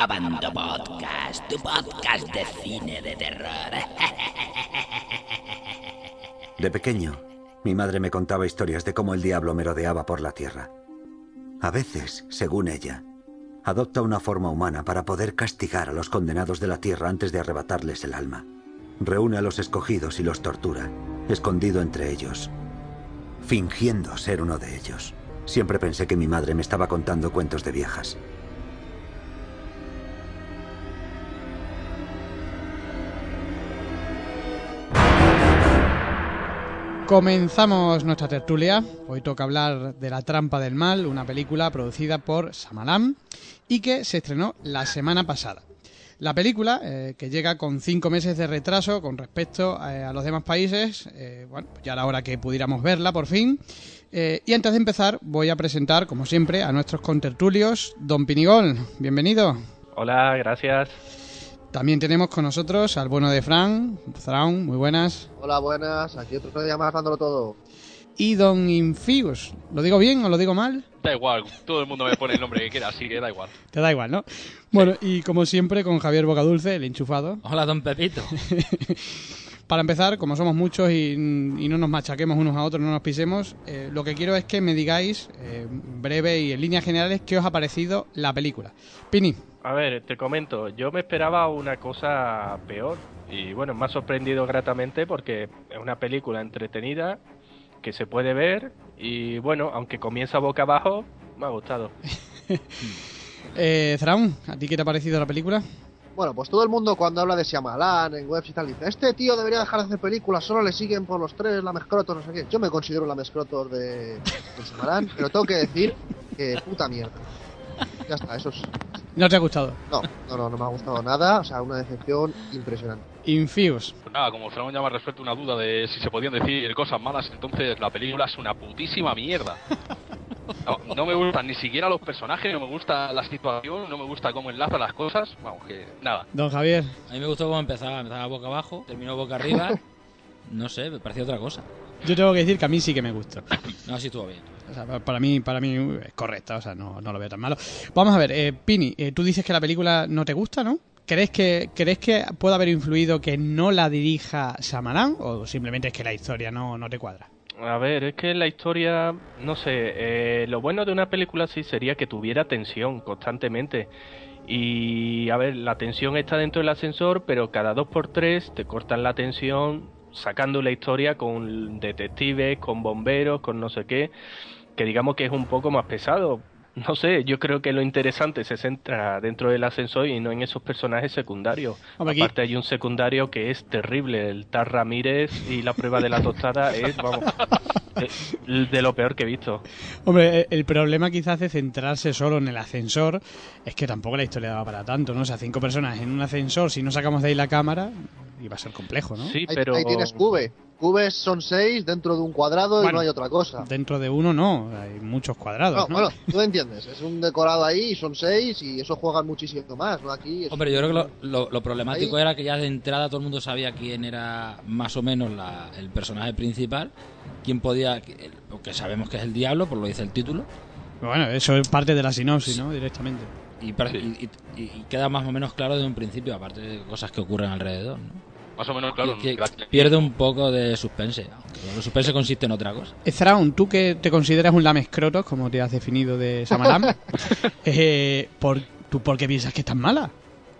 Abando Podcast, tu podcast de cine de terror. De pequeño, mi madre me contaba historias de cómo el diablo merodeaba por la tierra. A veces, según ella, adopta una forma humana para poder castigar a los condenados de la tierra antes de arrebatarles el alma. Reúne a los escogidos y los tortura, escondido entre ellos, fingiendo ser uno de ellos. Siempre pensé que mi madre me estaba contando cuentos de viejas. Comenzamos nuestra tertulia. Hoy toca hablar de La trampa del mal, una película producida por Samalam y que se estrenó la semana pasada. La película, eh, que llega con cinco meses de retraso con respecto eh, a los demás países, eh, bueno, ya era hora que pudiéramos verla por fin. Y antes de empezar, voy a presentar, como siempre, a nuestros contertulios. Don Pinigol, bienvenido. Hola, gracias. También tenemos con nosotros al bueno de Fran. Fran, muy buenas. Hola, buenas. Aquí otro día más dándolo todo. Y Don Infius. ¿Lo digo bien o lo digo mal? Da igual, todo el mundo me pone el nombre que quiera, así que da igual. Te da igual, ¿no? Bueno, y como siempre, con Javier Bocadulce, el enchufado. Hola, don Pepito. Para empezar, como somos muchos y, y no nos machaquemos unos a otros, no nos pisemos, eh, lo que quiero es que me digáis, eh, breve y en líneas generales, qué os ha parecido la película. Pini, A ver, te comento, yo me esperaba una cosa peor y bueno, me ha sorprendido gratamente porque es una película entretenida que se puede ver y bueno, aunque comienza boca abajo, me ha gustado. eh, Thrawn, ¿a ti qué te ha parecido la película? Bueno, pues todo el mundo cuando habla de Shyamalan en webs y tal dice, este tío debería dejar de hacer películas, solo le siguen por los tres la Mescrotos, no sé qué. Yo me considero la Mescrotos de, de Shyamalan, pero tengo que decir que puta mierda. Ya está, eso es... ¿No te ha gustado? No, no, no, no me ha gustado nada, o sea, una decepción impresionante. Infuse. Pues nada, como Fran ya me ha resuelto una duda de si se podían decir cosas malas, entonces la película es una putísima mierda. No, no me gustan ni siquiera los personajes, no me gusta la situación, no me gusta cómo enlaza las cosas. Vamos, que nada. Don Javier. A mí me gustó cómo empezaba. Empezaba boca abajo, terminó boca arriba. No sé, me pareció otra cosa. Yo tengo que decir que a mí sí que me gustó. No, así estuvo bien. O sea, pa- para mí, para mí es correcta, o sea, no, no lo veo tan malo. Vamos a ver, eh, Pini, eh, tú dices que la película no te gusta, ¿no? ¿Crees que, ¿Crees que puede haber influido que no la dirija Shyamalan o simplemente es que la historia no, no te cuadra? A ver, es que la historia, no sé, eh, lo bueno de una película así sería que tuviera tensión constantemente. Y a ver, la tensión está dentro del ascensor, pero cada dos por tres te cortan la tensión sacando la historia con detectives, con bomberos, con no sé qué, que digamos que es un poco más pesado. No sé, yo creo que lo interesante se centra dentro del ascensor y no en esos personajes secundarios. Hombre, aquí- Aparte hay un secundario que es terrible, el Tar Ramírez y la prueba de la tostada es, vamos, de, de lo peor que he visto. Hombre, eh, el problema quizás de centrarse solo en el ascensor es que tampoco la historia daba para tanto, ¿no? O sea, cinco personas en un ascensor, si no sacamos de ahí la cámara, iba a ser complejo, ¿no? Sí, Ahí, pero... ahí tienes cube. Cubes son seis dentro de un cuadrado y no hay otra cosa. Dentro de uno no, hay muchos cuadrados, No, ¿no? bueno, tú entiendes, es un decorado ahí y son seis y eso juegan muchísimo más, ¿no? Aquí es- Hombre, yo creo que lo, lo- lo problemático Ahí- era que ya de entrada todo el mundo sabía quién era más o menos la- el personaje principal, quién podía, que- que sabemos que es el diablo, por lo dice el título, Bueno, eso es parte de la sinopsis, ¿no? Directamente. y, y- y- y queda más o menos claro de un principio, aparte de cosas que ocurren alrededor. ¿no? Más o menos, claro. Que- pierde un poco de suspense, aunque el suspense consiste en otra cosa. Thrawn, tú que te consideras un lamescrotos, como te has definido de Samalam, eh, ¿por, ¿tú por qué piensas que es tan mala?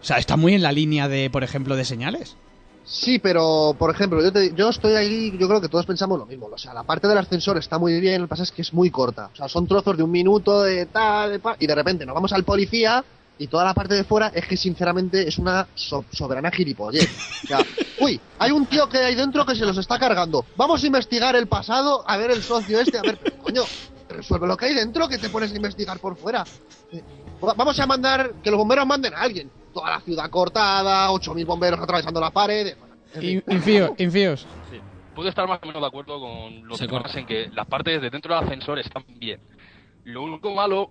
O sea, está muy en la línea de, por ejemplo, de señales. Sí, pero por ejemplo, yo, te- yo estoy ahí, yo creo que todos pensamos lo mismo. O sea, la parte del ascensor está muy bien, lo que pasa es que es muy corta. O sea, son trozos de un minuto, de tal, de pa, y de repente nos vamos al policía y toda la parte de fuera es que sinceramente es una so- soberana gilipollez. O sea, uy, hay un tío que hay dentro que se los está cargando. Vamos a investigar el pasado, a ver el socio este, a ver, pero, coño, resuelve lo que hay dentro, que te pones a investigar por fuera. Eh, va- Vamos a mandar, que los bomberos manden a alguien. Toda la ciudad cortada, 8.000 bomberos atravesando las paredes. In- Infíos, infíos. Sí. Puedo estar más o menos de acuerdo con los Se demás corta. en que las partes de dentro del ascensor están bien. Lo único malo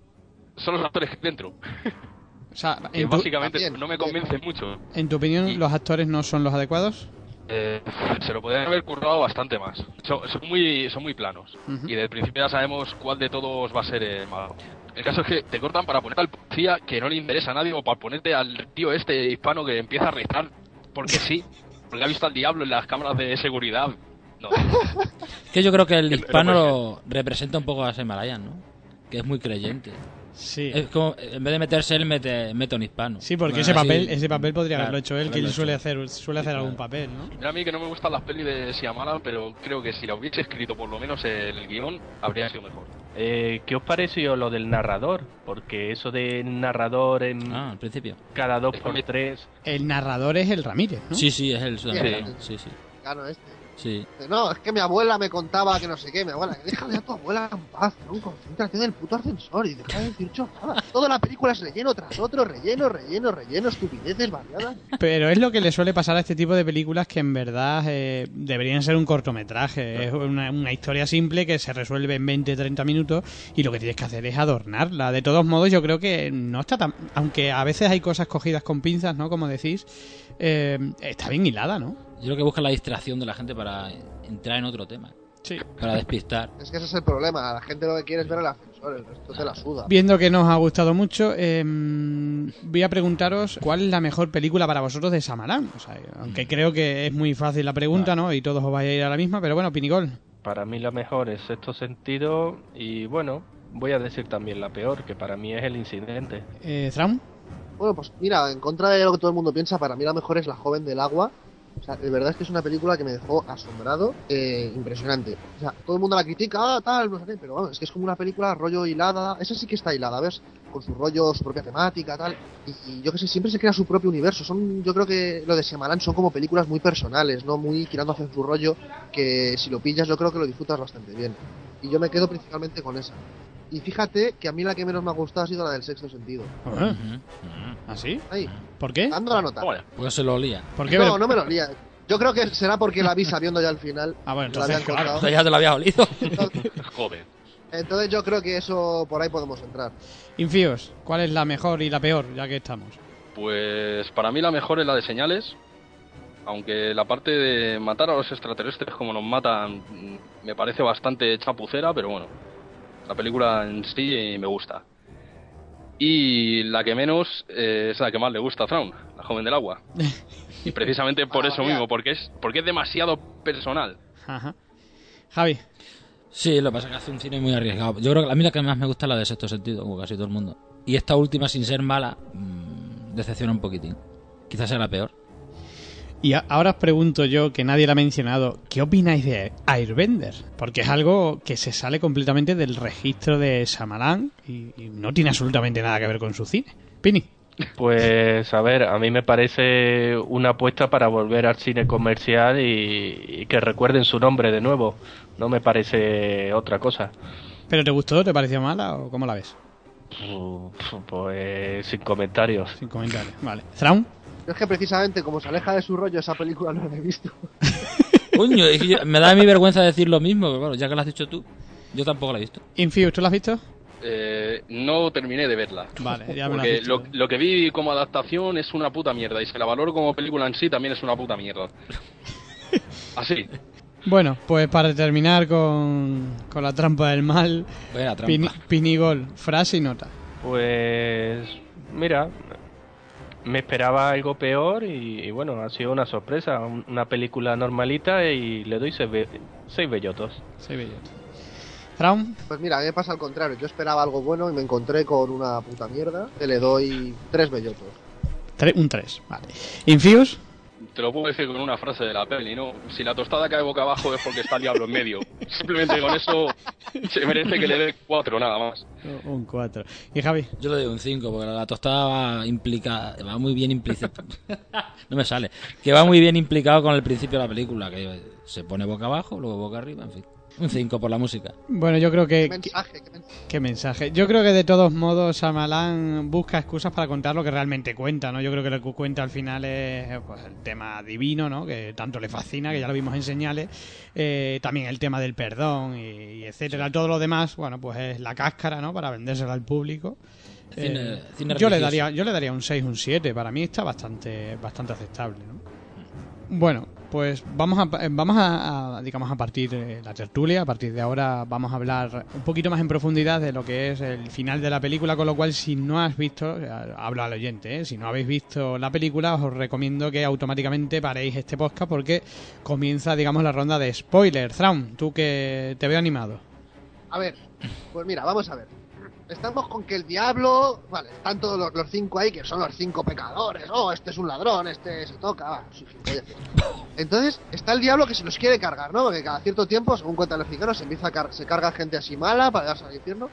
son los actores que hay dentro. O sea, Que tu, básicamente También, no me bien. convencen mucho. en tu opinión, Y- ¿los actores no son los adecuados? Eh, se lo podrían haber currado bastante más. Son, son muy, son muy planos. Ujú. Y desde el principio ya sabemos cuál de todos va a ser el malo. El caso es que te cortan para poner al policía que no le interesa a nadie o para ponerte al tío este hispano que empieza a rezar porque sí, porque ha visto al diablo en las cámaras de seguridad. No, Que yo creo que el hispano representa un poco a Semalayan, ¿no? Que es muy creyente. Sí. Es como, en vez de meterse él, mete, mete un hispano. Sí, porque Bueno, ese así- papel, ese papel podría Claro, haberlo hecho él, que él suele hacer, suele hacer Sí, algún claro. papel, ¿no? Mira, a mí que no me gustan las pelis de Shyamalan, pero creo que si lo hubiese escrito por lo menos en el guion, habría sido mejor. Eh, ¿Qué os pareció lo del narrador? Porque eso de narrador en Ah, al principio. cada dos por tres. El narrador es el Ramírez, ¿no? Sí, sí, es el sudamericano. Sí, sí. Gano este. Sí. No, es que mi abuela me contaba que no sé qué, mi abuela, déjale a tu abuela en paz, ¿no? Concéntrate en el puto ascensor y deja de decir chorradas. Toda la película es relleno tras otro, relleno, relleno, relleno, estupideces variadas. Pero es lo que le suele pasar a este tipo de películas que en verdad eh, deberían ser un cortometraje. Es una, una historia simple que se resuelve en 20-30 minutos y lo que tienes que hacer es adornarla. De todos modos, yo creo que no está tan... Aunque a veces hay cosas cogidas con pinzas, ¿no? Como decís, eh, está bien hilada, ¿no? Yo creo que busca la distracción de la gente para entrar en otro tema. Sí. Para despistar. Es que ese es el problema, la gente lo que quiere es ver el ascensor, el resto te la suda. Viendo que nos ha gustado mucho, eh, voy a preguntaros cuál es la mejor película para vosotros de Samarán. O sea, aunque creo que es muy fácil la pregunta, ¿no? Y todos os vais a ir a la misma, pero bueno, Pinigol. Para mí la mejor es sexto sentido y bueno, voy a decir también la peor, que para mí es el incidente. Eh, Thrawn. Bueno, pues mira, en contra de lo que todo el mundo piensa, para mí la mejor es La joven del agua. O sea, de verdad es que es una película que me dejó asombrado, eh, impresionante. O sea, todo el mundo la critica, ah, tal, no sé pero vamos, es que es como una película rollo hilada. Esa sí que está hilada, ¿ves? Con su rollo, su propia temática, tal. Y, yo que sé, siempre se crea su propio universo. Son, yo creo que lo de Shyamalan son como películas muy personales, ¿no? Muy tirando hacia su rollo, que si lo pillas yo creo que lo disfrutas bastante bien. Y yo me quedo principalmente con esa. Y fíjate que a mí la que menos me ha gustado ha sido la del sexto sentido. Ah, Ujú, ujú. ¿Ah, sí? Ahí, ¿Por qué? dando la nota. Bueno, Pues se lo olía. ¿Por qué? No, no me lo lía. Yo creo que será porque la vi sabiendo ya al final. Ah, bueno, que la habían entonces, claro. Ya te lo había olido. joder. Entonces yo creo que eso por ahí podemos entrar. Infíos, ¿cuál es la mejor y la peor, ya que estamos? Pues para mí la mejor es la de señales. Aunque la parte de matar a los extraterrestres como nos matan mm, me parece bastante chapucera, pero bueno, la película en sí me gusta. Y la que menos eh, es la que más le gusta a Thrawn, la joven del agua. Y precisamente por Ah, eso mismo, porque es, porque es demasiado personal. Ajá. Javi. Sí, lo que pasa es que hace un cine muy arriesgado. Yo creo que a mí la que más me gusta es la de sexto sentido, como casi todo el mundo. Y esta última, sin ser mala, mm, decepciona un poquitín. Quizás sea la peor. Y ahora os pregunto yo, que nadie la ha mencionado, ¿qué opináis de Airbender? Porque es algo que se sale completamente del registro de Shyamalan y, y no tiene absolutamente nada que ver con su cine. Pini. Pues a ver, a mí me parece una apuesta para volver al cine comercial y, y que recuerden su nombre de nuevo. No me parece otra cosa. ¿Pero te gustó? ¿Te pareció mala o cómo la ves? Pues sin comentarios. Sin comentarios. Vale. ¿Thrawn? Yo es que precisamente como se aleja de su rollo esa película no la he visto. Coño, es que yo- me da mí vergüenza decir lo mismo, pero bueno, ya que lo has dicho tú, yo tampoco la he visto. Infíos, ¿tú la has visto? Eh, no terminé de verla. Vale, ya me Porque lo, lo que vi como adaptación es una puta mierda. Y si la valoro como película en sí, también es una puta mierda. Así. Bueno, pues para terminar con, con la trampa del mal, Buena trampa. Pini- Pinigol, frase y nota. Pues mira, me esperaba algo peor y, y bueno, ha sido una sorpresa. Un- Una película normalita y le doy seis, be- seis bellotos. Soy bellota. ¿Thrawn? Pues mira, a mí me pasa al contrario. Yo esperaba algo bueno y me encontré con una puta mierda. Que le doy tres bellotos. Tre- un 3, vale. ¿Infíos? Te lo puedo decir con una frase de la peli, ¿no? Si la tostada cae boca abajo es porque está el diablo en medio. Simplemente con eso se merece que le dé cuatro, nada más. Un 4. ¿Y Javi? Yo le doy un 5, porque la tostada va implicada, va muy bien implícita. no me sale. Que va muy bien implicado con el principio de la película, que se pone boca abajo, luego boca arriba, en fin. Un 5 por la música. Bueno, yo creo que... ¿Qué mensaje? ¿Qué mensaje? ¿Qué mensaje? Yo creo que de todos modos Shyamalan busca excusas para contar lo que realmente cuenta, ¿no? Yo creo que lo que cuenta al final es pues, el tema divino, ¿no? Que tanto le fascina, que ya lo vimos en señales. Eh, también el tema del perdón y, y etcétera. Todo lo demás, bueno, pues es la cáscara, ¿no? Para vendérsela al público. Cine- Eh, cine yo le daría yo le daría un 6, un 7. Para mí está bastante bastante aceptable, ¿no? Bueno, pues vamos a, eh, vamos a, digamos, a partir de la tertulia. A partir de ahora vamos a hablar un poquito más en profundidad de lo que es el final de la película, con lo cual si no has visto, eh, hablo al oyente, ¿eh? si no habéis visto la película, os recomiendo que automáticamente paréis este podcast porque comienza, digamos, la ronda de spoiler. Traum, tú que te veo animado. A ver, pues mira, vamos a ver. Estamos con que el diablo, vale, están todos los, los cinco ahí que son los cinco pecadores. Oh, este es un ladrón, este se toca, va. Entonces, está el diablo que se los quiere cargar, ¿no? Porque cada cierto tiempo, según cuentan los mexicanos, se empieza a car- se carga gente así mala para darse al infierno.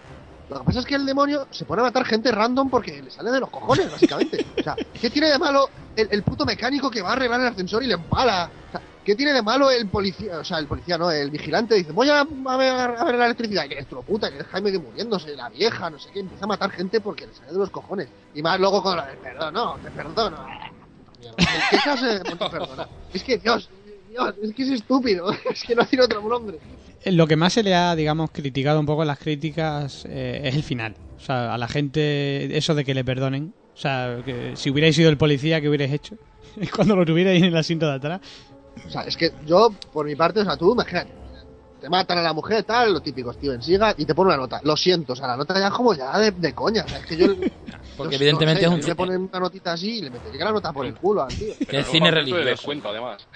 Lo que pasa es que el demonio se pone a matar gente random porque le sale de los cojones, básicamente. O sea, ¿qué tiene de malo el, el puto mecánico que va a arreglar el ascensor y le empala? O sea, ¿qué tiene de malo el policía? O sea, el policía, no, el vigilante dice, voy a, ver, la electricidad. Que electrocuta, que es Jaime que muriéndose, la vieja, no sé qué, empieza a matar gente porque le sale de los cojones. Y más luego con la de perdón, no, te perdono. Puta mierda. ¿Qué clase de te perdona? Es que, Dios, Dios, es que es estúpido. Es que no tiene otro nombre. Eh, Lo que más se le ha, digamos, criticado un poco en las críticas eh, es el final. O sea, a la gente, eso de que le perdonen. O sea, que si hubierais sido el policía, ¿qué hubierais hecho? Cuando lo tuvierais en el asiento de atrás. O sea, es que yo, por mi parte, o sea, tú, imagínate, te matan a la mujer, tal, lo típico, Steven Siga, y te pone una nota. Lo siento, o sea, la nota ya es como ya de, de coña. O sea, es que yo. Porque yo evidentemente sé, es un. Le ponen una notita así y le metería la nota por el culo al tío. Que es cine resto de religioso. descuento, además.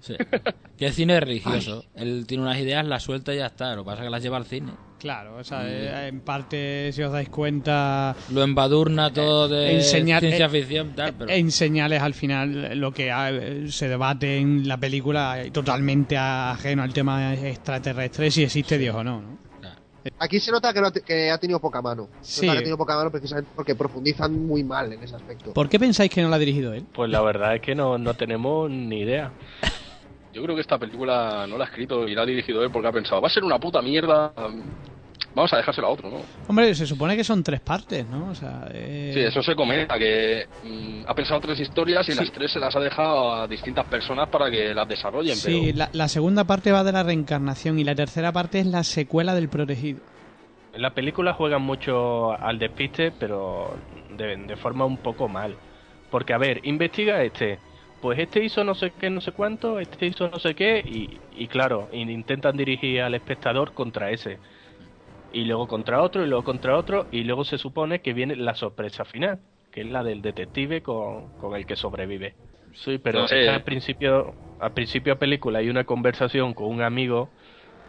Sí. Que es cine religioso. Él tiene unas ideas, las suelta y ya está. Lo que pasa es que las lleva al cine. Claro, o sea, eh, en parte, si os dais cuenta, Lo embadurna todo de enseñar- ciencia eh, ficción, tal, pero... en señales al final lo que se debate en la película eh, totalmente ajeno al tema extraterrestre, si existe Dios o no, ¿no? Aquí se nota que, no que ha tenido poca mano. Se Sí. nota que ha tenido poca mano precisamente porque profundizan muy mal en ese aspecto. ¿Por qué pensáis que no la ha dirigido él? Pues la verdad es que no, no tenemos ni idea. Yo creo que esta película no la ha escrito y la ha dirigido él porque ha pensado, va a ser una puta mierda. Vamos a dejársela a otro, ¿no? Hombre, se supone que son tres partes, ¿no? O sea, eh, Sí, eso se comenta, que mm, ha pensado tres historias y Sí. las tres se las ha dejado a distintas personas para que las desarrollen, Sí, pero la, la segunda parte va de la reencarnación y la tercera parte es la secuela del protegido. En la película juegan mucho al despiste, pero de, de forma un poco mal. Porque, a ver, investiga este. Pues este hizo no sé qué, no sé cuánto, este hizo no sé qué, y, y claro, in- intentan dirigir al espectador contra ese. Y luego contra otro, y luego contra otro, y luego se supone que viene la sorpresa final, que es la del detective con, con el que sobrevive. Sí, pero No al principio, al principio de película hay una conversación con un amigo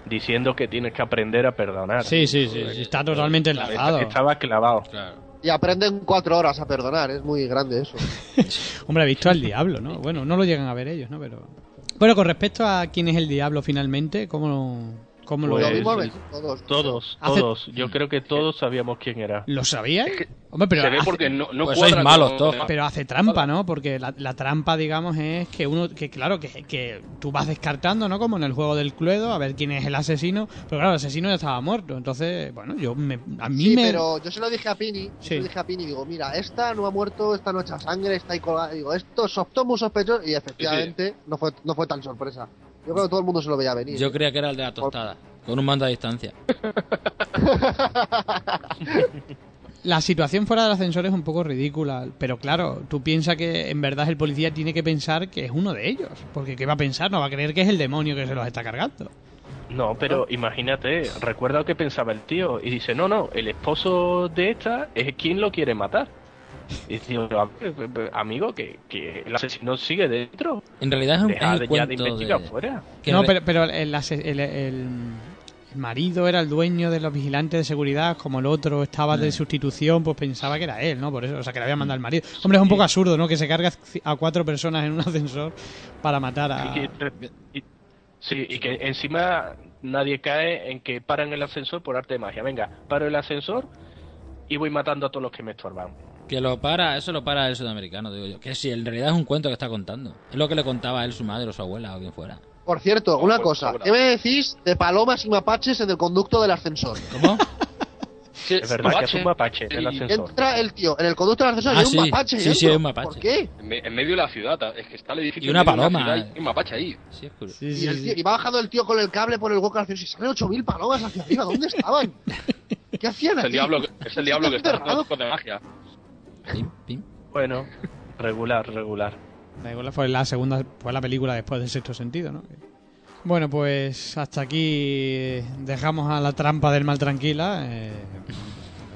diciendo que tienes que aprender a perdonar. Sí, sí, sí, sí, está totalmente enlazado. Estaba clavado. Claro. Y aprenden cuatro horas a perdonar, es muy grande eso. Hombre, ha visto al diablo, ¿no? Bueno, no lo llegan a ver ellos, ¿no? Pero... Bueno, con respecto a quién es el diablo finalmente, ¿cómo cómo Pues, Lo mismo el- ves, todos. Todos, Hace- todos. Yo creo que todos sabíamos quién era. ¿Lo sabíais? Hombre, pero se ve hace, porque no, no Pues sois malos todos. pero hace trampa, ¿no? Porque la, la trampa, digamos, es que uno, que claro, que, que tú vas descartando, ¿no? Como en el juego del Cluedo, a ver quién es el asesino. Pero claro, el asesino ya estaba muerto. Entonces, bueno, yo me, a mí Sí, me... pero yo se lo dije a Pini, Sí. se lo dije a Pini, digo, mira, esta no ha muerto, esta no echa sangre, está ahí colgada. Digo, esto es muy sospechoso y efectivamente no fue no fue tan sorpresa. Yo creo que todo el mundo se lo veía venir. Yo creía que era el de la tostada, con un mando a distancia. La situación fuera del ascensor es un poco ridícula, pero claro, tú piensas que en verdad el policía tiene que pensar que es uno de ellos, porque ¿qué va a pensar? No va a creer que es el demonio que se los está cargando. No, pero imagínate, recuerda lo que pensaba el tío y dice, no, no, el esposo de esta es quien lo quiere matar. Y dice, "A ver, amigo, que, que el asesino sigue dentro. En realidad es un Deja es de, el ya de cuento investigar de... fuera. que no, pero, pero el, el- el- el marido era el dueño de los vigilantes de seguridad, como el otro estaba de Mm. sustitución, pues pensaba que era él, ¿no? Por eso, o sea, que le había mandado el marido. Hombre, es un poco absurdo, ¿no? Que se carga a cuatro personas en un ascensor para matar a... Y que- y- sí, y que encima nadie cae en que paran el ascensor por arte de magia. Venga, paro el ascensor y voy matando a todos los que me estorban. Que lo para, eso lo para el sudamericano, digo yo. Que si en realidad es un cuento que está contando. Es lo que le contaba a él su madre o su abuela o quien fuera. Por cierto, una cosa, ¿qué me decís de palomas y mapaches en el conducto del ascensor? ¿Cómo? Sí, Es verdad que es un mapache el y- ascensor. Entra el tío en el conducto del ascensor Ah, y hay sí. un mapache. Sí, sí, hay un mapache. ¿Por qué? En, me- en medio de la ciudad, es que está el edificio. Y una en paloma, ciudad y eh. hay un mapache ahí. Sí, es curioso. Sí, Y, sí, el sí. tío- y va bajando el tío con el cable por el hueco del ascensor y salen 8.000 palomas hacia arriba. ¿Dónde estaban? ¿Qué hacían Es el aquí? diablo, que- es el diablo que está trucos de magia. Pim, pim. Bueno, regular, regular. Igual, fue la segunda, fue la película después del sexto sentido, ¿no? Bueno, pues hasta aquí dejamos a la trampa del mal tranquila. Eh,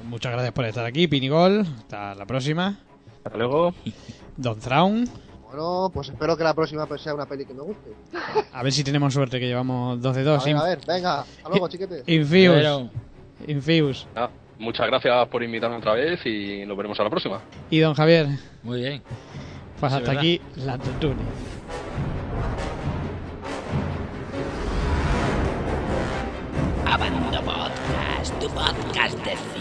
muchas gracias por estar aquí, Pinigol. Hasta la próxima. Hasta luego. Don Traun. Bueno, pues espero que la próxima pues, sea una peli que me guste. A ver si tenemos suerte que llevamos 2 de A 2. ver, a ver, venga, hasta luego, chiquetes. Infuse. Pero- Infuse. Muchas gracias por invitarme otra vez y nos veremos a la próxima. Y don Javier. Muy bien. Pues Sí, hasta ¿verdad? aquí la tertulia. Abando Podcast, tu podcast de.